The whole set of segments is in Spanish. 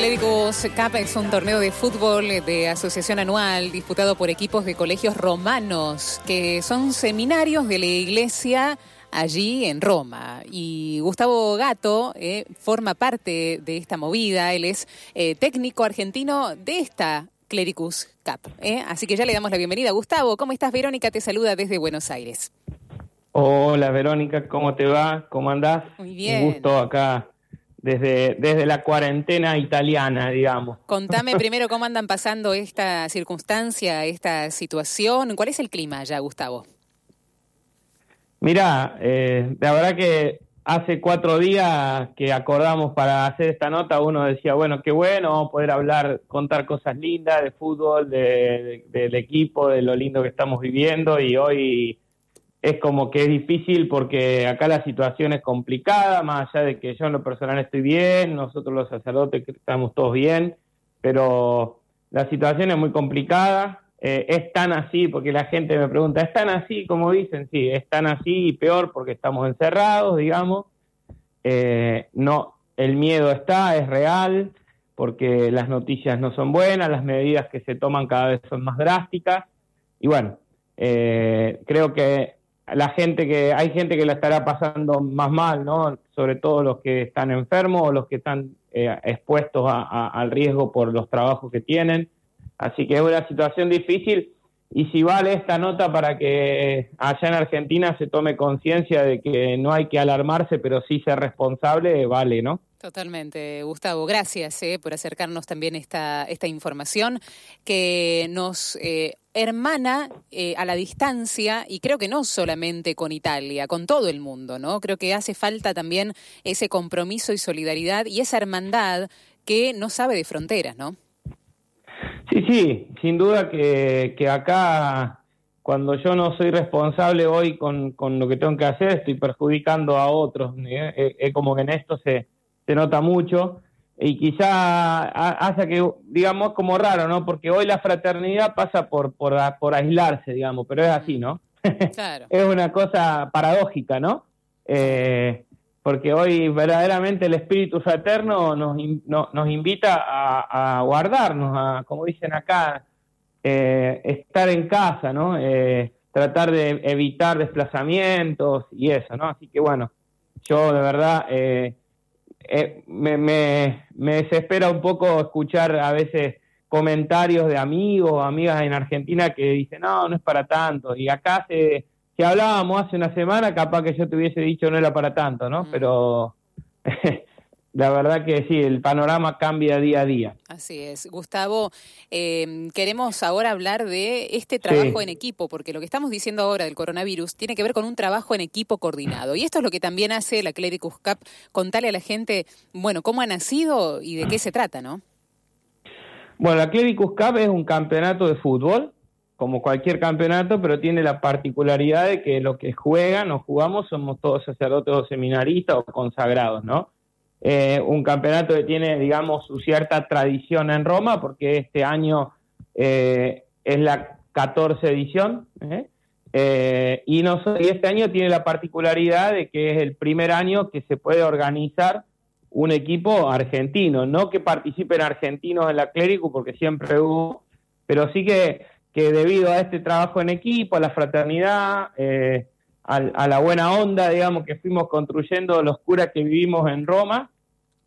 Clérigos Cup es un torneo de fútbol de asociación anual disputado por equipos de colegios romanos, que son seminarios de la iglesia allí en Roma. Y Gustavo Gato eh, forma parte de esta movida, él es eh, técnico argentino de esta Clericus Cup. eh. Así que ya le damos la bienvenida. Gustavo, ¿cómo estás? Verónica te saluda desde Buenos Aires. Hola Verónica, ¿cómo te va? ¿Cómo andás? Muy bien. Un gusto acá desde, desde la cuarentena italiana, digamos. Contame primero cómo andan pasando esta circunstancia, esta situación. ¿Cuál es el clima ya, Gustavo? Mirá, eh, la verdad que hace cuatro días que acordamos para hacer esta nota, uno decía, bueno, qué bueno, vamos a poder hablar, contar cosas lindas de fútbol, de- de- del equipo, de lo lindo que estamos viviendo y hoy es como que es difícil porque acá la situación es complicada, más allá de que yo en lo personal estoy bien, nosotros los sacerdotes estamos todos bien, pero la situación es muy complicada, eh, es tan así, porque la gente me pregunta, ¿es tan así como dicen? Sí, es tan así y peor porque estamos encerrados, digamos, Eh, no, el miedo está, es real, porque las noticias no son buenas, las medidas que se toman cada vez son más drásticas, y bueno, eh, creo que la gente que hay gente que la estará pasando más mal, ¿no? Sobre todo los que están enfermos o los que están eh, expuestos a- a- al riesgo por los trabajos que tienen. Así que es una situación difícil y si vale esta nota para que allá en Argentina se tome conciencia de que no hay que alarmarse, pero sí ser responsable, vale, ¿no? Totalmente, Gustavo. Gracias eh, por acercarnos también esta, esta información que nos eh, hermana eh, a la distancia y creo que no solamente con Italia, con todo el mundo, ¿no? Creo que hace falta también ese compromiso y solidaridad y esa hermandad que no sabe de fronteras, ¿no? Sí, sí, sin duda que, que acá, cuando yo no soy responsable hoy con, con lo que tengo que hacer, estoy perjudicando a otros. ¿eh? Eh, Es como que en esto se, se nota mucho y quizá ha- hace que, digamos, como raro, ¿no? Porque hoy la fraternidad pasa por, por, a- por aislarse, digamos, pero es así, ¿no? Claro. es una cosa paradójica, ¿no? Eh, porque hoy verdaderamente el espíritu fraterno nos, nos invita a, a guardarnos, a, como dicen acá, eh, estar en casa, ¿no? Eh, tratar de evitar desplazamientos y eso, ¿no? Así que bueno, yo de verdad eh, eh, me, me, me desespera un poco escuchar a veces comentarios de amigos o amigas en Argentina que dicen, no, no es para tanto. Y acá se, si hablábamos hace una semana, capaz que yo te hubiese dicho no era para tanto, ¿no? Mm. Pero la verdad que sí, el panorama cambia día a día. Así es. Gustavo, eh, queremos ahora hablar de este trabajo Sí. en equipo, porque lo que estamos diciendo ahora del coronavirus tiene que ver con un trabajo en equipo coordinado. Y esto es lo que también hace la Clericus Cup, contarle a la gente, bueno, cómo ha nacido y de qué se trata, ¿no? Bueno, la Clericus Cup es un campeonato de fútbol, como cualquier campeonato, pero tiene la particularidad de que los que juegan o jugamos somos todos sacerdotes o seminaristas o consagrados, ¿no? Eh, un campeonato que tiene, digamos, su cierta tradición en Roma, porque este año eh, es la 14 edición, ¿eh? Eh, y, no, y este año tiene la particularidad de que es el primer año que se puede organizar un equipo argentino, no que participen argentinos en la Clérico, porque siempre hubo, pero sí que, que debido a este trabajo en equipo, a la fraternidad, eh, a, la buena onda, digamos, que fuimos construyendo los curas que vivimos en Roma,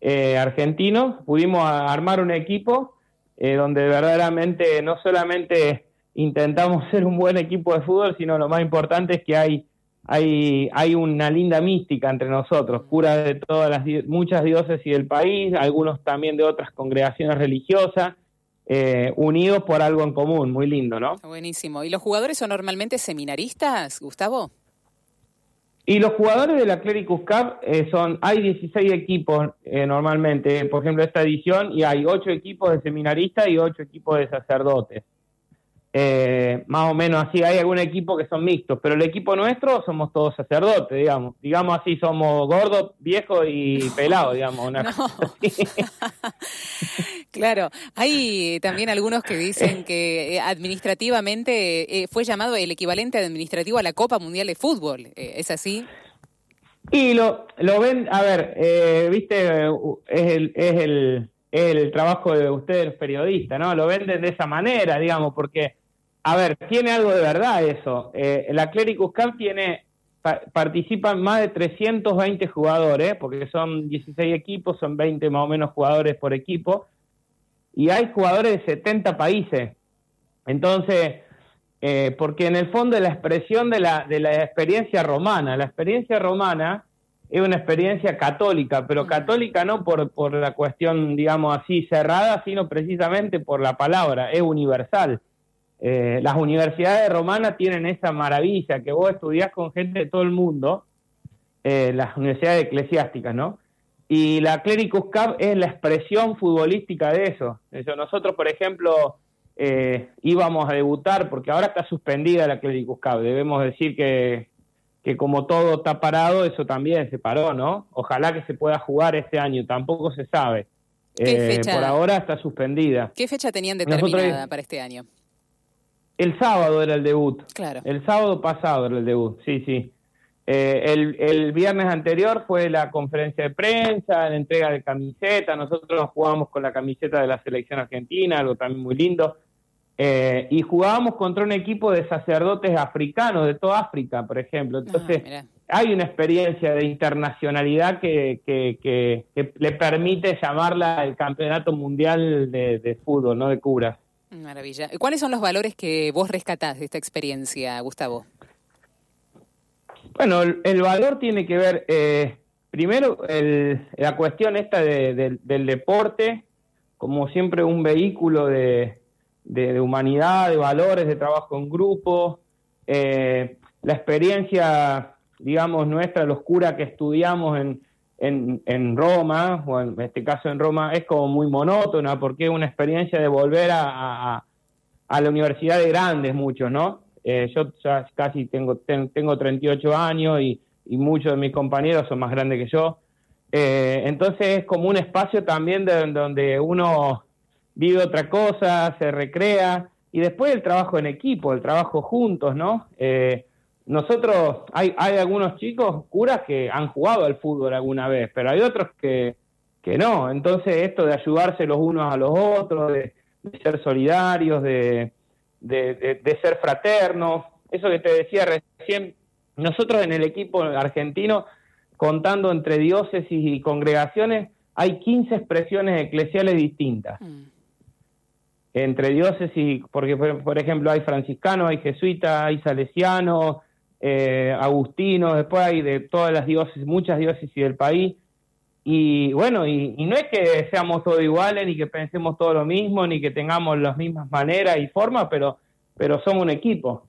eh, argentinos, pudimos armar un equipo eh, donde verdaderamente no solamente intentamos ser un buen equipo de fútbol, sino lo más importante es que hay hay, hay una linda mística entre nosotros, curas de todas las muchas diócesis del país, algunos también de otras congregaciones religiosas, eh, unidos por algo en común, muy lindo, ¿no? Buenísimo. ¿Y los jugadores son normalmente seminaristas, Gustavo? Y los jugadores de la Clericus Cup eh, son, hay 16 equipos eh, normalmente, por ejemplo, esta edición, y hay 8 equipos de seminaristas y 8 equipos de sacerdotes. Eh, más o menos así, hay algún equipo que son mixtos, pero el equipo nuestro somos todos sacerdotes, digamos. Digamos así, somos gordos, viejos y pelados, digamos. Una No. cosa así. Claro, hay también algunos que dicen que eh, administrativamente eh, fue llamado el equivalente administrativo a la Copa Mundial de Fútbol. Eh, ¿Es así? Y lo, lo ven, a ver, eh, viste, eh, es el, es el, trabajo de ustedes, periodistas, ¿no? Lo venden de esa manera, digamos, porque, a ver, tiene algo de verdad eso. Eh, la Clericus Cup tiene, participan más de 320 jugadores, porque son 16 equipos, son 20 más o menos jugadores por equipo, y hay jugadores de 70 países. Entonces, eh, porque en el fondo es la expresión de la, de la experiencia romana. La experiencia romana es una experiencia católica, pero católica no por, por la cuestión, digamos así, cerrada, sino precisamente por la palabra, es universal. Eh, las universidades romanas tienen esa maravilla, que vos estudiás con gente de todo el mundo, eh, las universidades eclesiásticas, ¿no? Y la Clericus Cup es la expresión futbolística de eso. eso nosotros, por ejemplo, eh, íbamos a debutar, porque ahora está suspendida la Clericus Cup, debemos decir que, que como todo está parado, eso también se paró, ¿no? Ojalá que se pueda jugar este año, tampoco se sabe. Eh, por ahora está suspendida. ¿Qué fecha tenían determinada para este año? El sábado era el debut. Claro. El sábado pasado era el debut, sí, sí. Eh, el, el, viernes anterior fue la conferencia de prensa, la entrega de camiseta. Nosotros jugamos con la camiseta de la selección argentina, algo también muy lindo. Eh, y jugábamos contra un equipo de sacerdotes africanos, de toda África, por ejemplo. Ah, Entonces, hay una experiencia de internacionalidad que, que, le permite llamarla el Campeonato Mundial de, Fútbol, no de curas. Maravilla. ¿Cuáles son los valores que vos rescatás de esta experiencia, Gustavo? Bueno, el, valor tiene que ver, eh, primero, la cuestión esta del deporte como siempre un vehículo de, de, humanidad, de valores, de trabajo en grupo, eh, la experiencia, digamos, nuestra, los curas que estudiamos en, en, Roma, o en este caso en Roma, es como muy monótona, porque es una experiencia de volver a, a, la universidad de grandes, muchos, ¿no? Eh, yo ya casi tengo, tengo 38 años y, y, muchos de mis compañeros son más grandes que yo. Eh, entonces es como un espacio también de, donde uno vive otra cosa, se recrea, y después el trabajo en equipo, el trabajo juntos, ¿no? Eh, nosotros, hay, hay algunos chicos, curas, que han jugado al fútbol alguna vez, pero hay otros que, que no. Entonces, esto de ayudarse los unos a los otros, de, ser solidarios, de, de, de, ser fraternos, eso que te decía recién, nosotros en el equipo argentino, contando entre diócesis y congregaciones, hay 15 expresiones eclesiales distintas. Mm entre diócesis, porque por, ejemplo hay franciscanos, hay jesuitas, hay salesianos, eh, agustinos, después hay de todas las diócesis, muchas diócesis del país. Y bueno, y, no es que seamos todos iguales, ni que pensemos todo lo mismo, ni que tengamos las mismas maneras y formas, pero, pero somos un equipo.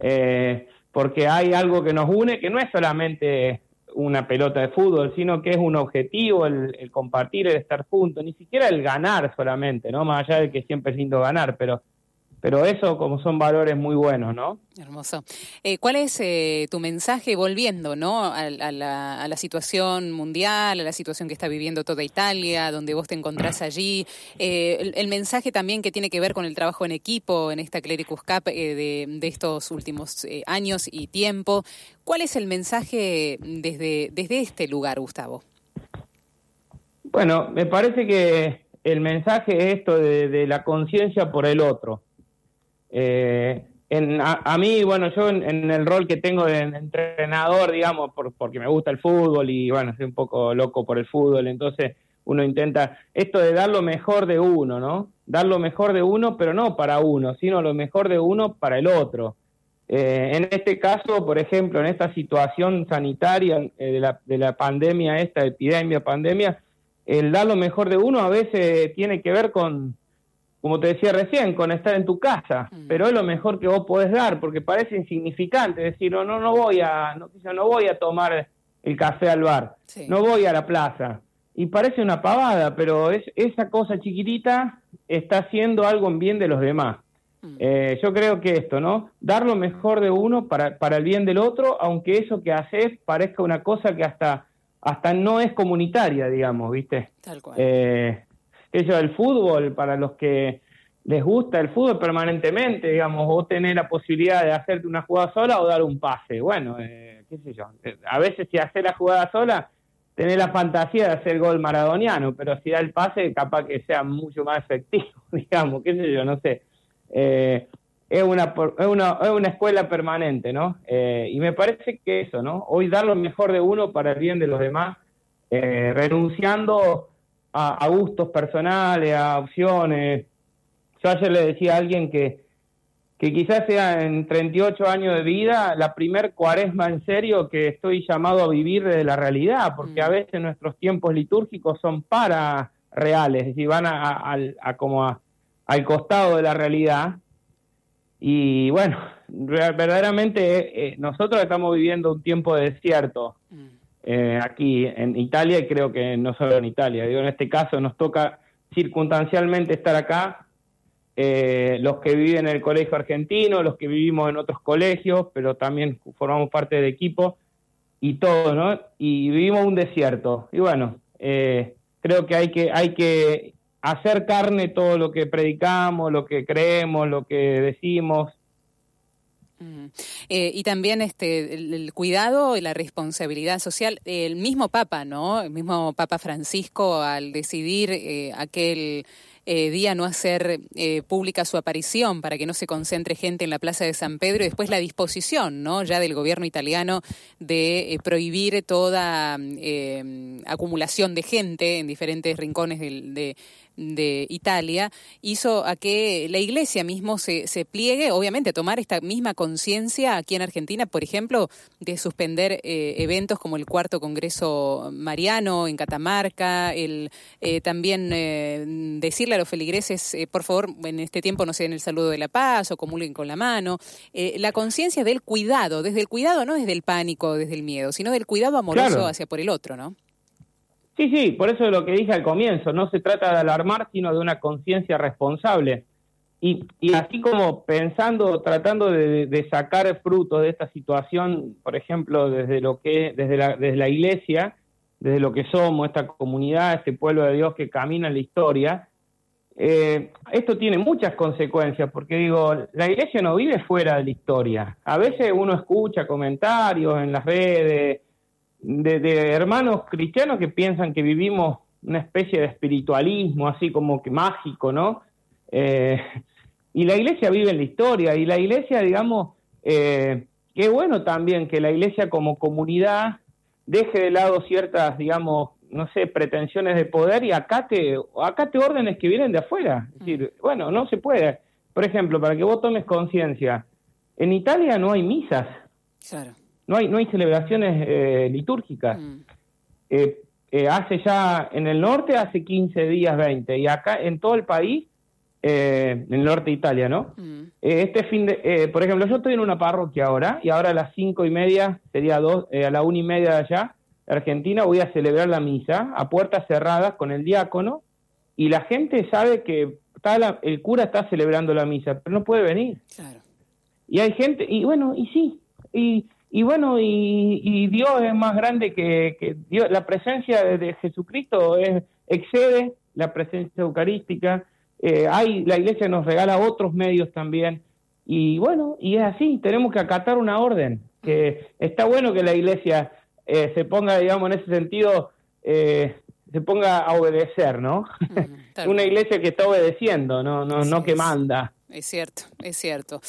Eh, porque hay algo que nos une, que no es solamente una pelota de fútbol, sino que es un objetivo el, compartir, el estar juntos, ni siquiera el ganar solamente, ¿no? Más allá de que siempre es lindo ganar, pero pero eso como son valores muy buenos, ¿no? Hermoso. Eh, ¿Cuál es eh, tu mensaje volviendo, ¿no? A, la, a, la, situación mundial, a la situación que está viviendo toda Italia, donde vos te encontrás allí? Eh, el, mensaje también que tiene que ver con el trabajo en equipo en esta Clericus Cup de, de, estos últimos años y tiempo. ¿Cuál es el mensaje desde, desde este lugar, Gustavo? Bueno, me parece que el mensaje es esto de la conciencia por el otro eh, en, a, mí, bueno, yo en, el rol que tengo de entrenador, digamos, por, porque me gusta el fútbol y bueno, soy un poco loco por el fútbol, entonces uno intenta esto de dar lo mejor de uno, ¿no? Dar lo mejor de uno, pero no para uno, sino lo mejor de uno para el otro. Eh, en este caso, por ejemplo, en esta situación sanitaria eh, de, la, de la pandemia, esta epidemia, pandemia, el dar lo mejor de uno a veces tiene que ver con, como te decía recién, con estar en tu casa, mm. pero es lo mejor que vos podés dar, porque parece insignificante decir, no, no, no voy a, no, no voy a tomar el café al bar, no voy a la plaza. Y parece una pavada, pero es, esa cosa chiquitita está haciendo algo en bien de los demás. Mm. Eh, yo creo que esto, ¿no? Dar lo mejor de uno para, para el bien del otro, aunque eso que haces parezca una cosa que hasta, hasta no es comunitaria, digamos, ¿viste? Tal cual. Eh, eso del fútbol, para los que les gusta el fútbol permanentemente, digamos, o tener la posibilidad de hacerte una jugada sola o dar un pase. Bueno, eh, qué sé yo. A veces si haces la jugada sola, tener la fantasía de hacer gol maradoniano, pero si da el pase, capaz que sea mucho más efectivo, digamos, qué sé yo, no sé. Eh, es, una, es, una, es una escuela permanente, ¿no? Eh, y me parece que eso, ¿no? Hoy dar lo mejor de uno para el bien de los demás, eh, renunciando a, a, gustos personales, a opciones. Yo ayer le decía a alguien que que quizás sea en 38 años de vida la primer cuaresma en serio que estoy llamado a vivir de la realidad, porque a mm. veces nuestros tiempos litúrgicos son para reales, es decir, van a, como al costado de la realidad. Y bueno, verdaderamente eh, nosotros estamos viviendo un tiempo de desierto mm. Eh, aquí en Italia y creo que no solo en Italia, digo, en este caso nos toca circunstancialmente estar acá eh, los que viven en el colegio argentino, los que vivimos en otros colegios, pero también formamos parte del equipo y todo, ¿no? Y vivimos un desierto. Y bueno, eh, creo que hay que hay que hacer carne todo lo que predicamos, lo que creemos, lo que decimos. Mm. Eh, y también este el, cuidado y la responsabilidad social. El mismo Papa, ¿no? El mismo Papa Francisco al decidir aquel eh, día no hacer eh, pública su aparición para que no se concentre gente en la Plaza de San Pedro y después la disposición ¿no? ya del gobierno italiano de eh, prohibir toda acumulación de gente en diferentes rincones de de Italia hizo a que la Iglesia mismo se, se pliegue, obviamente, a tomar esta misma conciencia aquí en Argentina, por ejemplo, de suspender eh, eventos como el cuarto Congreso Mariano en Catamarca, el eh, también eh, decirle a los feligreses, por favor, en este tiempo no se den el saludo de la paz o comulguen con la mano, la conciencia del cuidado, desde el cuidado, no desde el pánico, desde el miedo, sino del cuidado amoroso hacia por el otro, ¿no? Sí, sí, por eso es lo que dije al comienzo, no se trata de alarmar, sino de una conciencia responsable. Y, así como pensando, tratando de, sacar frutos de esta situación, por ejemplo, desde lo que, desde la, desde la iglesia, desde lo que somos, esta comunidad, este pueblo de Dios que camina en la historia, eh, esto tiene muchas consecuencias, porque digo, la iglesia no vive fuera de la historia. A veces uno escucha comentarios en las redes, de, hermanos cristianos que piensan que vivimos una especie de espiritualismo así como que mágico, ¿no? Eh, y la iglesia vive en la historia y la iglesia, digamos, eh, qué bueno también que la iglesia como comunidad deje de lado ciertas, digamos, no sé, pretensiones de poder y acate, acate órdenes que vienen de afuera. Es decir, bueno, no se puede. Por ejemplo, para que vos tomes conciencia, en Italia no hay misas. Claro no hay, no hay celebraciones eh, litúrgicas. Mm. Eh, eh, hace ya, en el norte hace 15 días, 20, y acá en todo el país, en el norte de Italia, ¿no? Mm. este fin de, por ejemplo, yo estoy en una parroquia ahora, y ahora a las cinco y media, sería dos, a la una y media de allá, Argentina, voy a celebrar la misa a puertas cerradas con el diácono, y la gente sabe que está el cura está celebrando la misa, pero no puede venir. Claro. Y hay gente, y bueno, y sí, y y bueno, y, Dios es más grande que, Dios. La presencia de, Jesucristo es, excede la presencia eucarística. Eh, hay, la iglesia nos regala otros medios también. Y bueno, y es así, tenemos que acatar una orden. Que está bueno que la iglesia eh, se ponga, digamos, en ese sentido, eh, se ponga a obedecer, ¿no? una iglesia que está obedeciendo, no, no, no que manda. Es cierto, es cierto.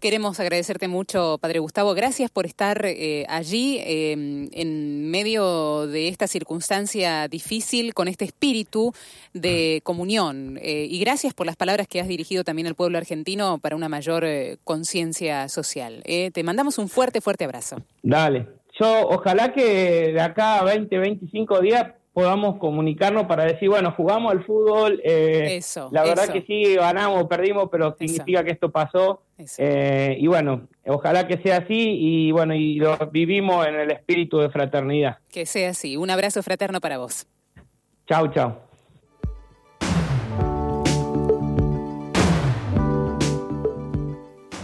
Queremos agradecerte mucho, Padre Gustavo. Gracias por estar eh, allí em, en medio de esta circunstancia difícil, con este espíritu de comunión. Eh, y gracias por las palabras que has dirigido también al pueblo argentino para una mayor eh, conciencia social. te mandamos un fuerte, fuerte abrazo. Dale. Yo ojalá que de acá a 20, 25 días podamos comunicarnos para decir, bueno, jugamos al fútbol, eh, la verdad que sí, ganamos, perdimos, pero significa que esto pasó. Eh, y bueno, ojalá que sea así y bueno, y lo vivimos en el espíritu de fraternidad. Que sea así. Un abrazo fraterno para vos. Chau, chau.